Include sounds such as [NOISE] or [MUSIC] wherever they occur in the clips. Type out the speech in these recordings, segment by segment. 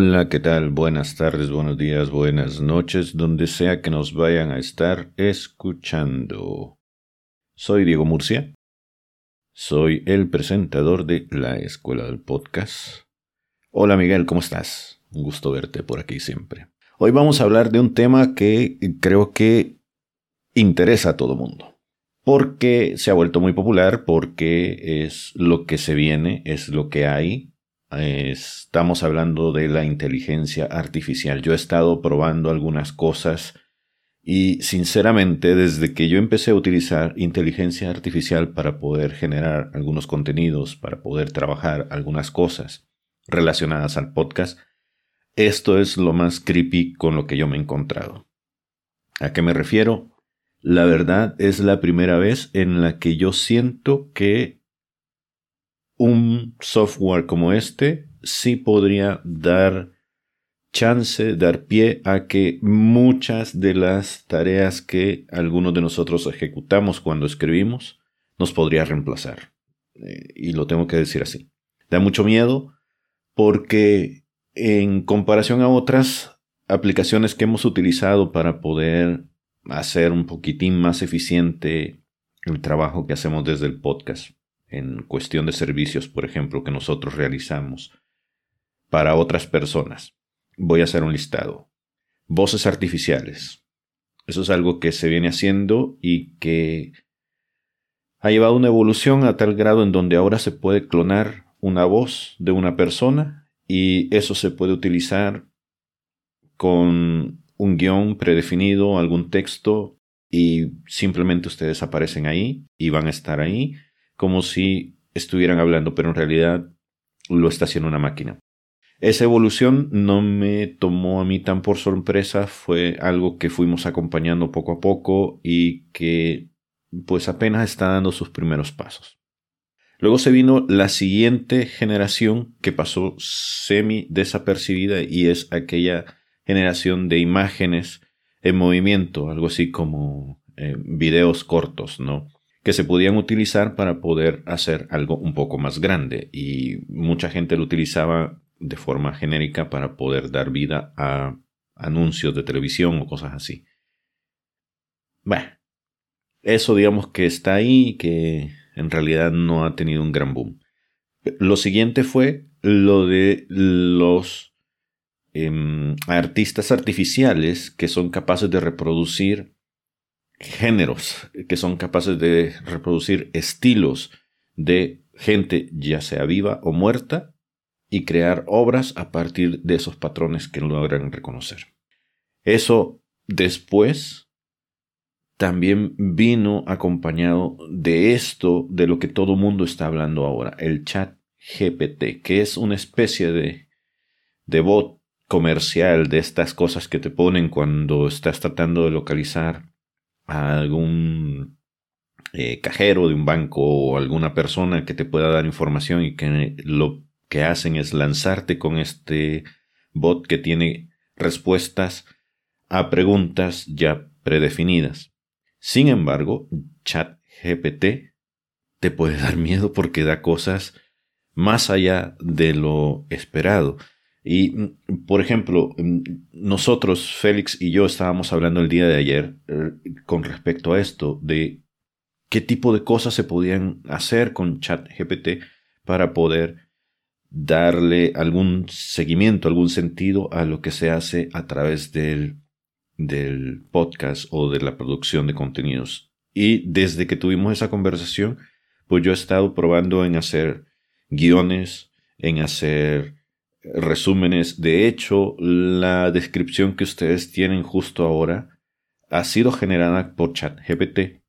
Hola, ¿qué tal? Buenas tardes, buenos días, buenas noches, donde sea que nos vayan a estar escuchando. Soy Diego Murcia. Soy el presentador de la Escuela del Podcast. Hola Miguel, ¿cómo estás? Un gusto verte por aquí siempre. Hoy vamos a hablar de un tema que creo que interesa a todo mundo. Porque se ha vuelto muy popular, porque es lo que se viene, es lo que hay, estamos hablando de la inteligencia artificial. Yo he estado probando algunas cosas y sinceramente desde que yo empecé a utilizar inteligencia artificial para poder generar algunos contenidos, para poder trabajar algunas cosas relacionadas al podcast, esto es lo más creepy con lo que yo me he encontrado. ¿A qué me refiero? La verdad es la primera vez en la que yo siento que un software como este sí podría dar chance, dar pie a que muchas de las tareas que algunos de nosotros ejecutamos cuando escribimos nos podría reemplazar. Eh, y lo tengo que decir así. Da mucho miedo porque en comparación a otras aplicaciones que hemos utilizado para poder hacer un poquitín más eficiente el trabajo que hacemos desde el podcast, en cuestión de servicios, por ejemplo, que nosotros realizamos para otras personas. Voy a hacer un listado. Voces artificiales. Eso es algo que se viene haciendo y que ha llevado una evolución a tal grado en donde ahora se puede clonar una voz de una persona y eso se puede utilizar con un guion predefinido, algún texto y simplemente ustedes aparecen ahí y van a estar ahí como si estuvieran hablando, pero en realidad lo está haciendo una máquina. Esa evolución no me tomó a mí tan por sorpresa, fue algo que fuimos acompañando poco a poco y que pues apenas está dando sus primeros pasos. Luego se vino la siguiente generación que pasó semi desapercibida y es aquella generación de imágenes en movimiento, algo así como eh, videos cortos, ¿no? Que se podían utilizar para poder hacer algo un poco más grande y mucha gente lo utilizaba de forma genérica para poder dar vida a anuncios de televisión o cosas así. Bueno, eso digamos que está ahí y que en realidad no ha tenido un gran boom. Lo siguiente fue lo de los em, artistas artificiales que son capaces de reproducir géneros que son capaces de reproducir estilos de gente ya sea viva o muerta y crear obras a partir de esos patrones que logran reconocer. Eso después también vino acompañado de esto de lo que todo mundo está hablando ahora, el chat GPT, que es una especie de, de bot comercial de estas cosas que te ponen cuando estás tratando de localizar a algún eh, cajero de un banco o alguna persona que te pueda dar información y que lo que hacen es lanzarte con este bot que tiene respuestas a preguntas ya predefinidas. Sin embargo, ChatGPT te puede [LAUGHS] dar miedo porque da cosas más allá de lo esperado. Y, mm, por ejemplo, mm, nosotros, Félix y yo, estábamos hablando el día de ayer eh, con respecto a esto, de qué tipo de cosas se podían hacer con ChatGPT para poder darle algún seguimiento, algún sentido a lo que se hace a través del, del podcast o de la producción de contenidos. Y desde que tuvimos esa conversación, pues yo he estado probando en hacer guiones, en hacer resúmenes. De hecho, la descripción que ustedes tienen justo ahora ha sido generada por ChatGPT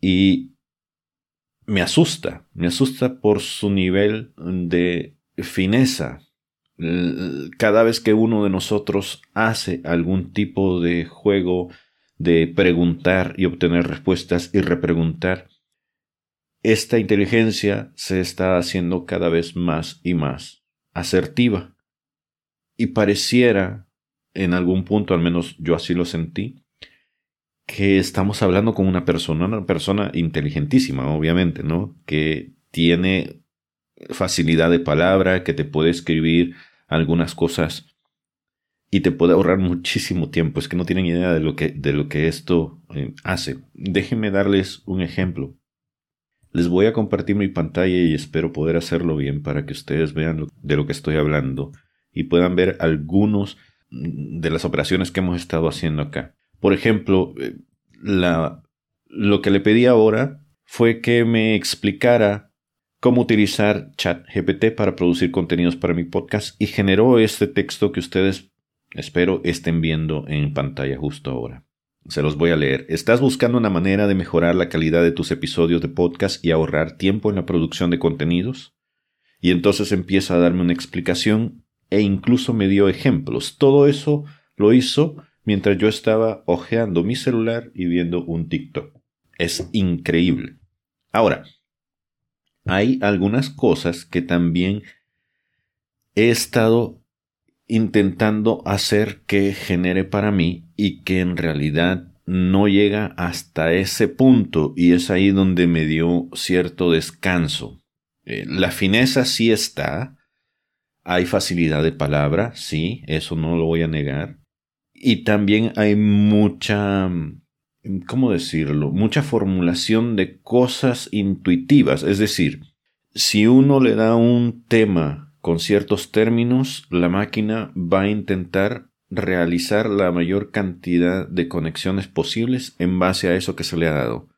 y me asusta, me asusta por su nivel de fineza. Cada vez que uno de nosotros hace algún tipo de juego de preguntar y obtener respuestas y repreguntar, esta inteligencia se está haciendo cada vez más y más asertiva. Y pareciera, en algún punto, al menos yo así lo sentí, que estamos hablando con una persona, una persona inteligentísima, obviamente, ¿no? Que tiene facilidad de palabra, que te puede escribir algunas cosas y te puede ahorrar muchísimo tiempo. Es que no tienen idea de lo que, de lo que esto eh, hace. Déjenme darles un ejemplo. Les voy a compartir mi pantalla y espero poder hacerlo bien para que ustedes vean de lo que estoy hablando y puedan ver algunos de las operaciones que hemos estado haciendo acá. Por ejemplo, eh, la, lo que le pedí ahora fue que me explicara cómo utilizar ChatGPT para producir contenidos para mi podcast y generó este texto que ustedes espero estén viendo en pantalla justo ahora. Se los voy a leer. ¿Estás buscando una manera de mejorar la calidad de tus episodios de podcast y ahorrar tiempo en la producción de contenidos? Y entonces empieza a darme una explicación e incluso me dio ejemplos. Todo eso lo hizo mientras yo estaba hojeando mi celular y viendo un TikTok. Es increíble. Ahora, hay algunas cosas que también he estado intentando hacer que genere para mí y que en realidad no llega hasta ese punto y es ahí donde me dio cierto descanso. Eh, la fineza sí está, hay facilidad de palabra, sí, eso no lo voy a negar. Y también hay mucha, ¿cómo decirlo? Mucha formulación de cosas intuitivas. Es decir, si uno le da un tema con ciertos términos, la máquina va a intentar realizar la mayor cantidad de conexiones posibles en base a eso que se le ha dado.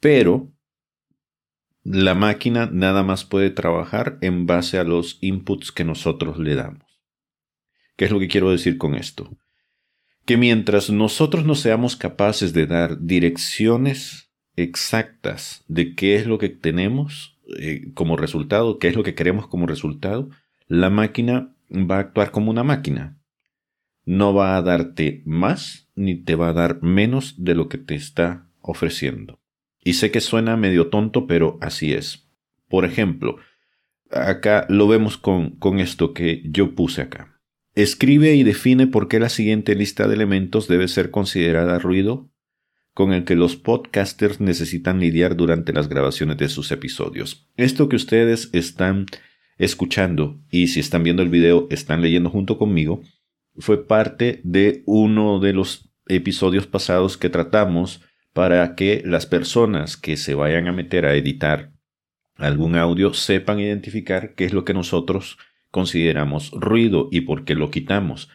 Pero la máquina nada más puede trabajar en base a los inputs que nosotros le damos. ¿Qué es lo que quiero decir con esto? Que mientras nosotros no seamos capaces de dar direcciones exactas de qué es lo que tenemos, eh, como resultado, qué es lo que queremos como resultado, la máquina va a actuar como una máquina. No va a darte más ni te va a dar menos de lo que te está ofreciendo. Y sé que suena medio tonto, pero así es. Por ejemplo, acá lo vemos con, con esto que yo puse acá. Escribe y define por qué la siguiente lista de elementos debe ser considerada ruido con el que los podcasters necesitan lidiar durante las grabaciones de sus episodios. Esto que ustedes están escuchando y si están viendo el video están leyendo junto conmigo, fue parte de uno de los episodios pasados que tratamos para que las personas que se vayan a meter a editar algún audio sepan identificar qué es lo que nosotros consideramos ruido y por qué lo quitamos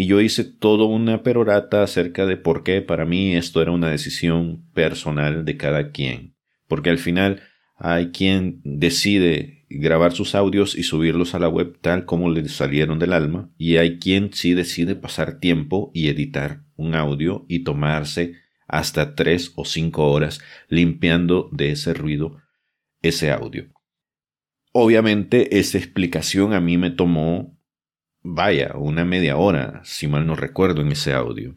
y yo hice toda una perorata acerca de por qué para mí esto era una decisión personal de cada quien. Porque al final hay quien decide grabar sus audios y subirlos a la web tal como le salieron del alma, y hay quien sí decide pasar tiempo y editar un audio y tomarse hasta tres o cinco horas limpiando de ese ruido ese audio. Obviamente esa explicación a mí me tomó vaya, una media hora, si mal no recuerdo, en ese audio.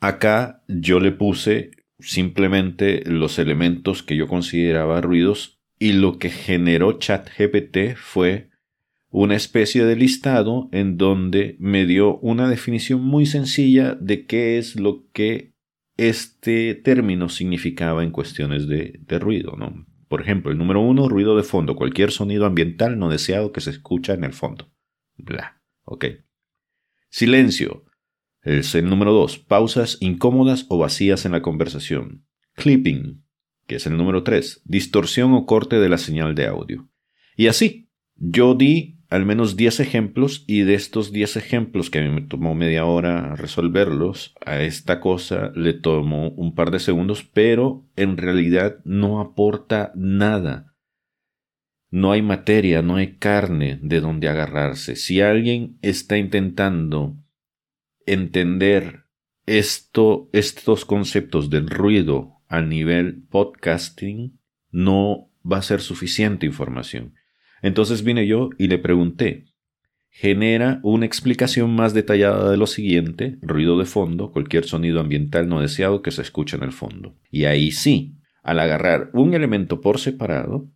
Acá yo le puse simplemente los elementos que yo consideraba ruidos y lo que generó ChatGPT fue una especie de listado en donde me dio una definición muy sencilla de qué es lo que este término significaba en cuestiones de, ruido. ¿no? Por ejemplo, el número uno, ruido de fondo, cualquier sonido ambiental no deseado que se escucha en el fondo. Bla. Ok. Silencio. El número 2. Pausas incómodas o vacías en la conversación. Clipping, que es el número 3. Distorsión o corte de la señal de audio. Y así, yo di al menos 10 ejemplos y de estos 10 ejemplos que a mí me tomó media hora resolverlos, a esta cosa le tomó un par de segundos, pero en realidad no aporta nada no hay materia, no hay carne de donde agarrarse. Si alguien está intentando entender esto, estos conceptos del ruido a nivel podcasting, no va a ser suficiente información. Entonces vine yo y le pregunté, genera una explicación más detallada de lo siguiente, ruido de fondo, cualquier sonido ambiental no deseado que se escuche en el fondo. Y ahí sí, al agarrar un elemento por separado,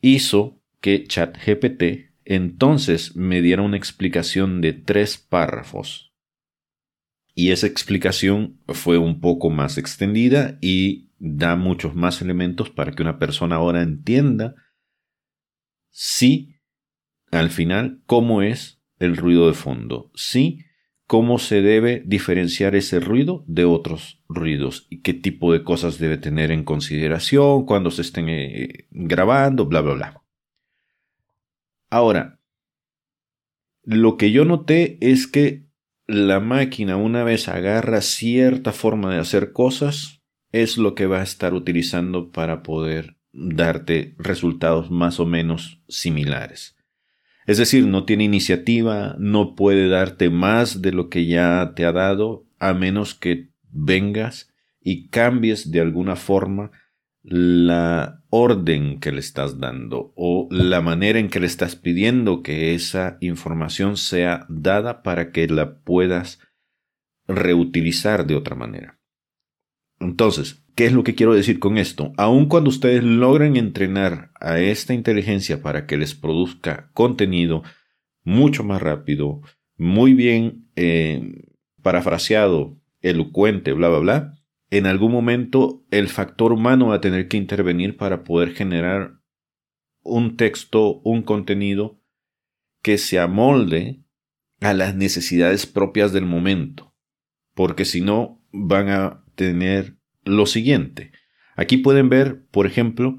hizo que ChatGPT entonces me diera una explicación de tres párrafos. Y esa explicación fue un poco más extendida y da muchos más elementos para que una persona ahora entienda si al final cómo es el ruido de fondo. Sí, cómo se debe diferenciar ese ruido de otros ruidos y qué tipo de cosas debe tener en consideración cuando se estén eh, grabando, bla, bla, bla. Ahora, lo que yo noté es que la máquina una vez agarra cierta forma de hacer cosas, es lo que va a estar utilizando para poder darte resultados más o menos similares. Es decir, no tiene iniciativa, no puede darte más de lo que ya te ha dado, a menos que vengas y cambies de alguna forma la orden que le estás dando o la manera en que le estás pidiendo que esa información sea dada para que la puedas reutilizar de otra manera. Entonces, ¿qué es lo que quiero decir con esto? Aun cuando ustedes logren entrenar a esta inteligencia para que les produzca contenido mucho más rápido, muy bien eh, parafraseado, elocuente, bla, bla, bla, en algún momento el factor humano va a tener que intervenir para poder generar un texto, un contenido que se amolde a las necesidades propias del momento. Porque si no, van a tener lo siguiente. Aquí pueden ver, por ejemplo,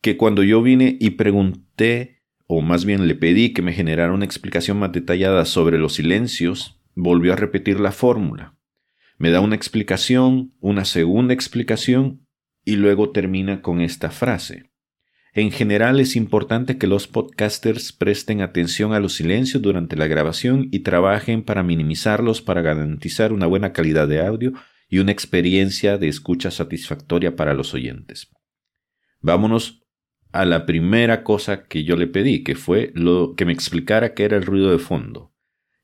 que cuando yo vine y pregunté, o más bien le pedí que me generara una explicación más detallada sobre los silencios, volvió a repetir la fórmula. Me da una explicación, una segunda explicación y luego termina con esta frase. En general es importante que los podcasters presten atención a los silencios durante la grabación y trabajen para minimizarlos para garantizar una buena calidad de audio y una experiencia de escucha satisfactoria para los oyentes. Vámonos a la primera cosa que yo le pedí, que fue lo que me explicara qué era el ruido de fondo.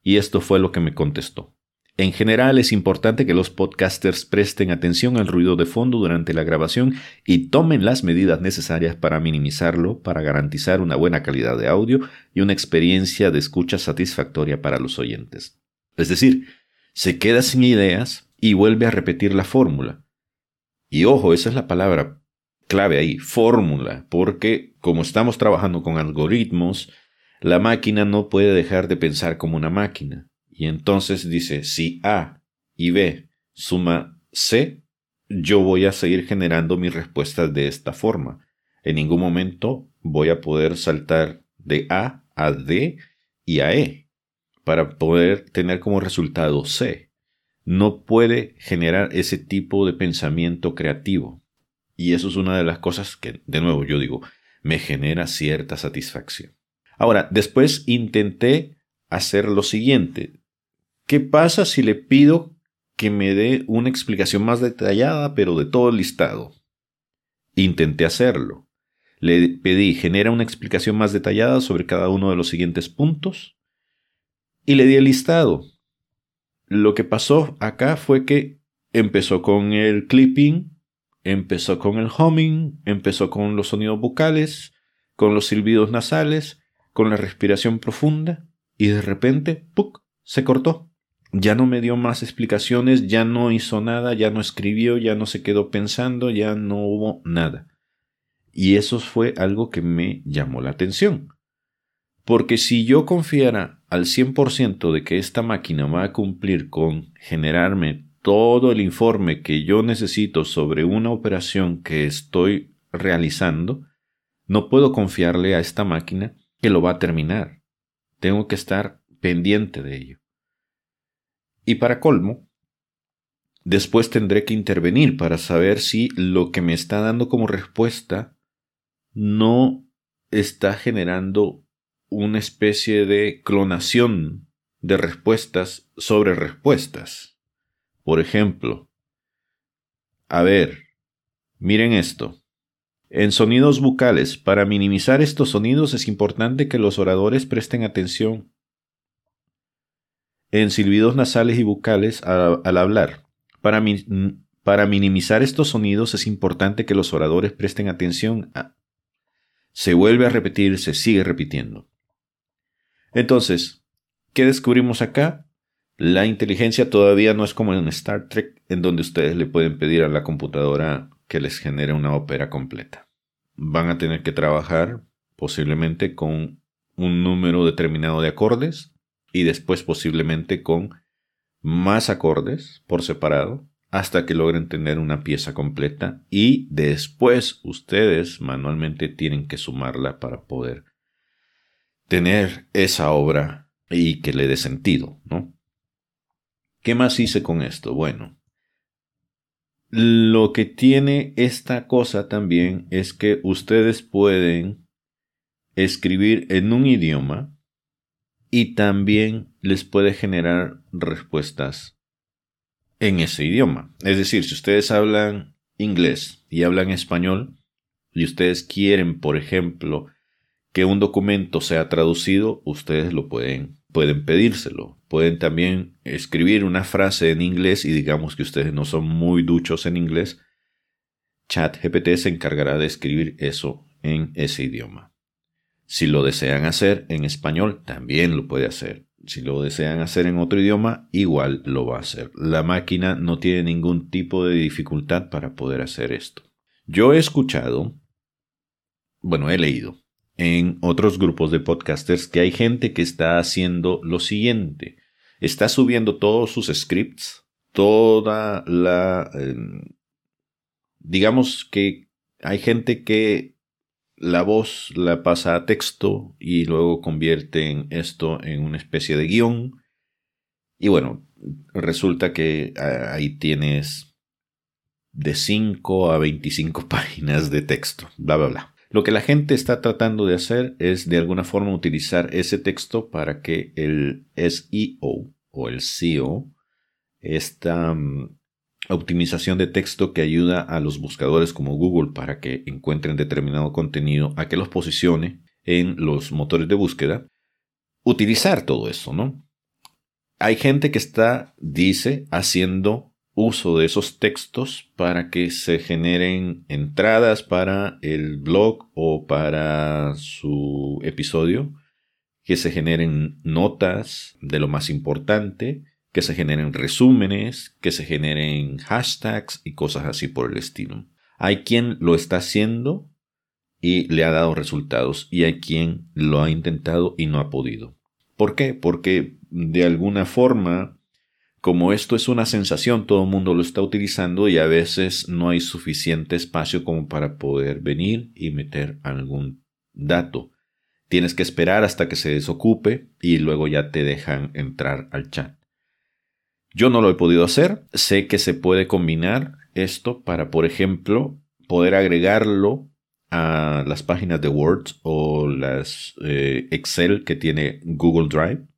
Y esto fue lo que me contestó. En general es importante que los podcasters presten atención al ruido de fondo durante la grabación y tomen las medidas necesarias para minimizarlo para garantizar una buena calidad de audio y una experiencia de escucha satisfactoria para los oyentes. Es decir, se queda sin ideas y vuelve a repetir la fórmula. Y ojo, esa es la palabra clave ahí, fórmula, porque como estamos trabajando con algoritmos, la máquina no puede dejar de pensar como una máquina y entonces dice, si A y B suma C, yo voy a seguir generando mis respuestas de esta forma. En ningún momento voy a poder saltar de A a D y a E para poder tener como resultado C. No puede generar ese tipo de pensamiento creativo. Y eso es una de las cosas que, de nuevo, yo digo, me genera cierta satisfacción. Ahora, después intenté hacer lo siguiente. ¿Qué pasa si le pido que me dé una explicación más detallada, pero de todo el listado? Intenté hacerlo. Le pedí genera una explicación más detallada sobre cada uno de los siguientes puntos y le di el listado. Lo que pasó acá fue que empezó con el clipping, empezó con el humming, empezó con los sonidos vocales, con los silbidos nasales, con la respiración profunda y de repente, ¡puc!, se cortó ya no me dio más explicaciones, ya no hizo nada, ya no escribió, ya no se quedó pensando, ya no hubo nada. Y eso fue algo que me llamó la atención. Porque si yo confiara al 100% de que esta máquina va a cumplir con generarme todo el informe que yo necesito sobre una operación que estoy realizando, no puedo confiarle a esta máquina que lo va a terminar. Tengo que estar pendiente de ello. Y para colmo, después tendré que intervenir para saber si lo que me está dando como respuesta no está generando una especie de clonación de respuestas sobre respuestas. Por ejemplo, a ver, miren esto. En sonidos bucales, para minimizar estos sonidos es importante que los oradores presten atención en silbidos nasales y bucales al, hablar. Para, para, minimizar estos sonidos es importante que los oradores presten atención a... Se vuelve a repetir, se sigue repitiendo. Entonces, ¿qué descubrimos acá? La inteligencia todavía no es como en Star Trek, en donde ustedes le pueden pedir a la computadora que les genere una ópera completa. Van a tener que trabajar posiblemente con un número determinado de acordes y después posiblemente con más acordes por separado hasta que logren tener una pieza completa y después ustedes manualmente tienen que sumarla para poder tener esa obra y que le dé sentido, ¿no? ¿Qué más hice con esto? Bueno, lo que tiene esta cosa también es que ustedes pueden escribir en un idioma y también les puede generar respuestas en ese idioma. Es decir, si ustedes hablan inglés y hablan español y ustedes quieren, por ejemplo, que un documento sea traducido, ustedes lo pueden, pueden pedírselo. Pueden también escribir una frase en inglés y digamos que ustedes no son muy duchos en inglés. ChatGPT se encargará de escribir eso en ese idioma. Si lo desean hacer en español, también lo puede hacer. Si lo desean hacer en otro idioma, igual lo va a hacer. La máquina no tiene ningún tipo de dificultad para poder hacer esto. Yo he escuchado, bueno, he leído en otros grupos de podcasters que hay gente que está haciendo lo siguiente. Está subiendo todos sus scripts, toda la... Em, digamos que hay gente que la voz la pasa a texto y luego convierten esto en una especie de guion. Y bueno, resulta que ah, ahí tienes de 5 a 25 [LAUGHS] páginas de texto, bla, bla, bla. Lo que la gente está tratando de hacer es de alguna forma utilizar ese texto para que el SEO o el SEO, esta mm, optimización de texto que ayuda a los buscadores como Google para que encuentren determinado contenido, a que los posicione en los motores de búsqueda, utilizar todo eso, ¿no? Hay gente que está, dice, haciendo uso de esos textos para que se generen entradas para el blog o para su episodio, que se generen notas de lo más importante, que se generen resúmenes, que se generen hashtags y cosas así por el estilo. Hay quien lo está haciendo y le ha dado resultados y hay quien lo ha intentado y no ha podido. ¿Por qué? Porque de alguna forma, como esto es una sensación, todo el mundo lo está utilizando y a veces no hay suficiente espacio como para poder venir y meter algún dato. Tienes que esperar hasta que se desocupe y luego ya te dejan entrar al chat. Yo no lo he podido hacer. Sé que se puede combinar esto para, por ejemplo, poder agregarlo a las páginas de Word o las eh, Excel que tiene Google Drive.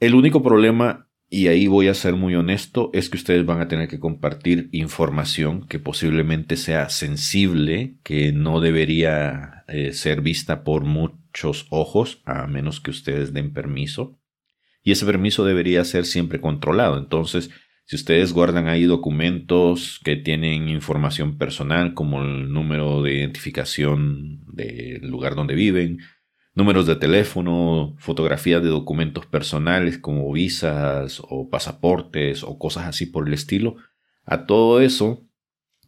El único problema, y ahí voy a ser muy honesto, es que ustedes van a tener que compartir información que posiblemente sea sensible, que no debería eh, ser vista por muchos ojos, a menos que ustedes den permiso y ese permiso debería ser siempre controlado. Entonces, si ustedes guardan ahí documentos que tienen información personal como el número de identificación del lugar donde viven, números de teléfono, fotografías de documentos personales como visas o pasaportes o cosas así por el estilo, a todo eso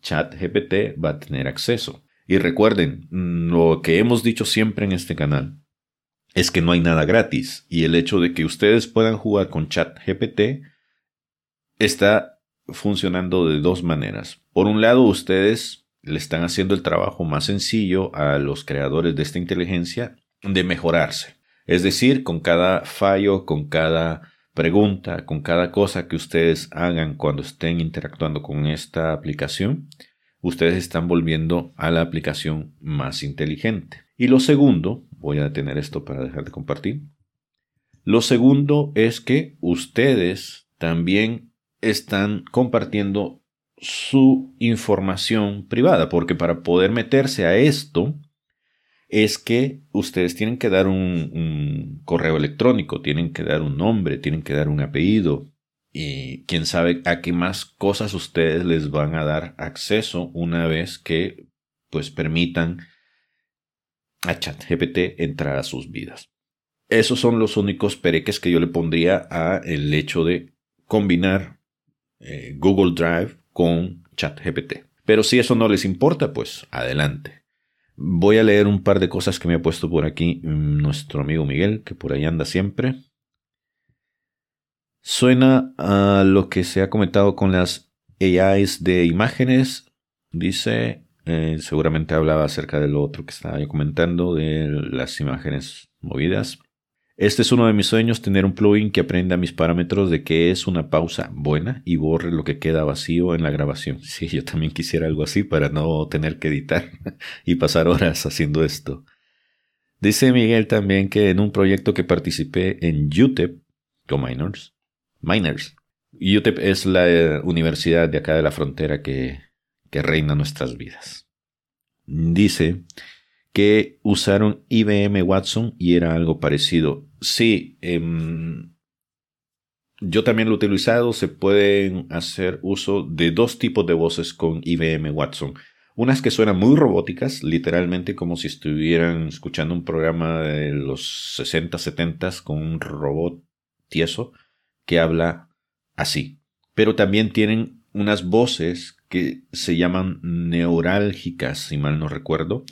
ChatGPT va a tener acceso. Y recuerden, lo que hemos dicho siempre en este canal, es que no hay nada gratis y el hecho de que ustedes puedan jugar con ChatGPT está funcionando de dos maneras. Por un lado, ustedes le están haciendo el trabajo más sencillo a los creadores de esta inteligencia de mejorarse. Es decir, con cada fallo, con cada pregunta, con cada cosa que ustedes hagan cuando estén interactuando con esta aplicación, ustedes están volviendo a la aplicación más inteligente. Y lo segundo, voy a detener esto para dejar de compartir. Lo segundo es que ustedes también están compartiendo su información privada, porque para poder meterse a esto es que ustedes tienen que dar un, correo electrónico, tienen que dar un nombre, tienen que dar un apellido y quién sabe a qué más cosas ustedes les van a dar acceso una vez que pues permitan a ChatGPT entrar a sus vidas. Esos son los únicos pereques que yo le pondría a el hecho de combinar eh, Google Drive con ChatGPT. Pero si eso no les importa, pues adelante. Voy a leer un par de cosas que me ha puesto por aquí nuestro amigo Miguel, que por ahí anda siempre. Suena a lo que se ha comentado con las AIs de imágenes. Dice, eh, seguramente hablaba acerca de lo otro que estaba yo comentando, de las imágenes movidas. Este es uno de mis sueños, tener un plugin que aprenda mis parámetros de qué es una pausa buena y borre lo que queda vacío en la grabación. [LAUGHS] Sí, yo también quisiera algo así para no tener que editar [LAUGHS] y pasar horas haciendo esto. Dice Miguel también que en un proyecto que participé en UTEP, con Miners, Miners. UTEP es la eh, universidad de acá de la frontera que, que reina nuestras vidas. Dice que usaron IBM Watson y era algo parecido. Sí, em, yo también lo he utilizado. Se pueden hacer uso de dos tipos de voces con IBM Watson. Unas que suenan muy robóticas, literalmente como si estuvieran escuchando un programa de los 60, 70 con un robot tieso que habla así. Pero también tienen unas voces que se llaman neurálgicas, si mal no recuerdo,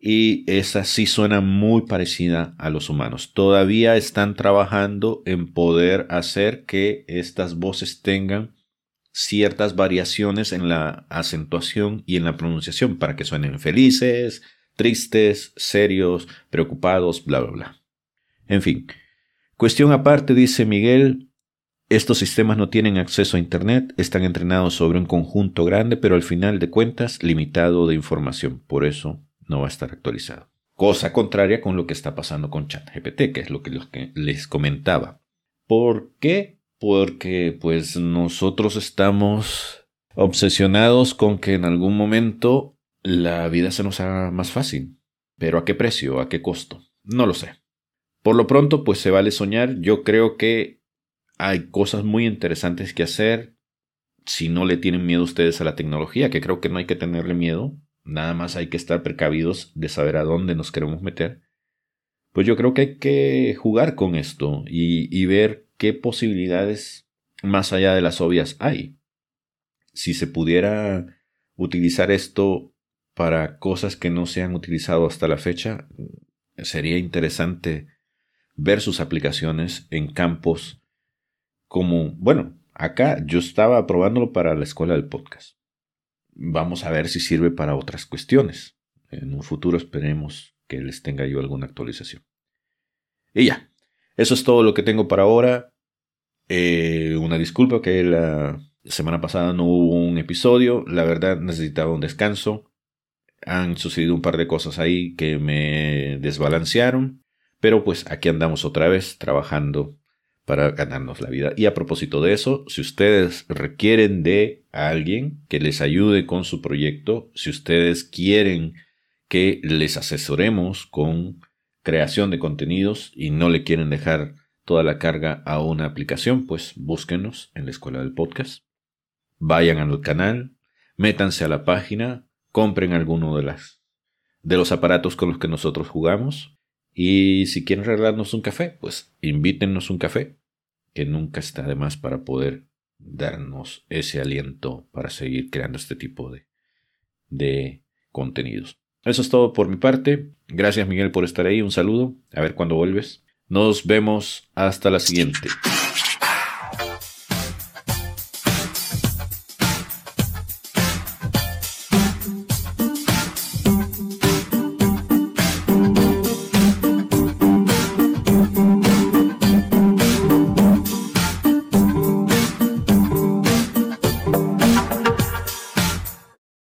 y esa sí suena muy parecida a los humanos. Todavía están trabajando en poder hacer que estas voces tengan ciertas variaciones en la acentuación y en la pronunciación para que suenen felices, tristes, serios, preocupados, bla, bla, bla. En fin, cuestión aparte, dice Miguel, estos sistemas no tienen acceso a Internet, están entrenados sobre un conjunto grande, pero al final de cuentas limitado de información. Por eso no va a estar actualizado. Cosa contraria con lo que está pasando con ChatGPT, que es lo que les comentaba. ¿Por qué? Porque pues nosotros estamos obsesionados con que en algún momento la vida se nos haga más fácil. Pero ¿a qué precio? ¿A qué costo? No lo sé. Por lo pronto, pues se vale soñar. Yo creo que hay cosas muy interesantes que hacer. Si no le tienen miedo ustedes a la tecnología, que creo que no hay que tenerle miedo, nada más hay que estar precavidos de saber a dónde nos queremos meter. Pues yo creo que hay que jugar con esto y, y ver qué posibilidades más allá de las obvias hay. Si se pudiera utilizar esto para cosas que no se han utilizado hasta la fecha, sería interesante ver sus aplicaciones en campos como, bueno, acá yo estaba probándolo para la escuela del podcast. Vamos a ver si sirve para otras cuestiones. En un futuro esperemos que les tenga yo alguna actualización. Y ya, eso es todo lo que tengo para ahora. Eh, una disculpa que la semana pasada no hubo un episodio. La verdad necesitaba un descanso. Han sucedido un par de cosas ahí que me desbalancearon. Pero pues aquí andamos otra vez trabajando para ganarnos la vida. Y a propósito de eso, si ustedes requieren de alguien que les ayude con su proyecto, si ustedes quieren que les asesoremos con creación de contenidos y no le quieren dejar toda la carga a una aplicación, pues búsquenos en la escuela del podcast. Vayan al canal, métanse a la página, compren alguno de las de los aparatos con los que nosotros jugamos y si quieren regalarnos un café, pues invítennos un café, que nunca está de más para poder darnos ese aliento para seguir creando este tipo de, de contenidos. Eso es todo por mi parte. Gracias Miguel por estar ahí. Un saludo. A ver cuándo vuelves. Nos vemos hasta la siguiente.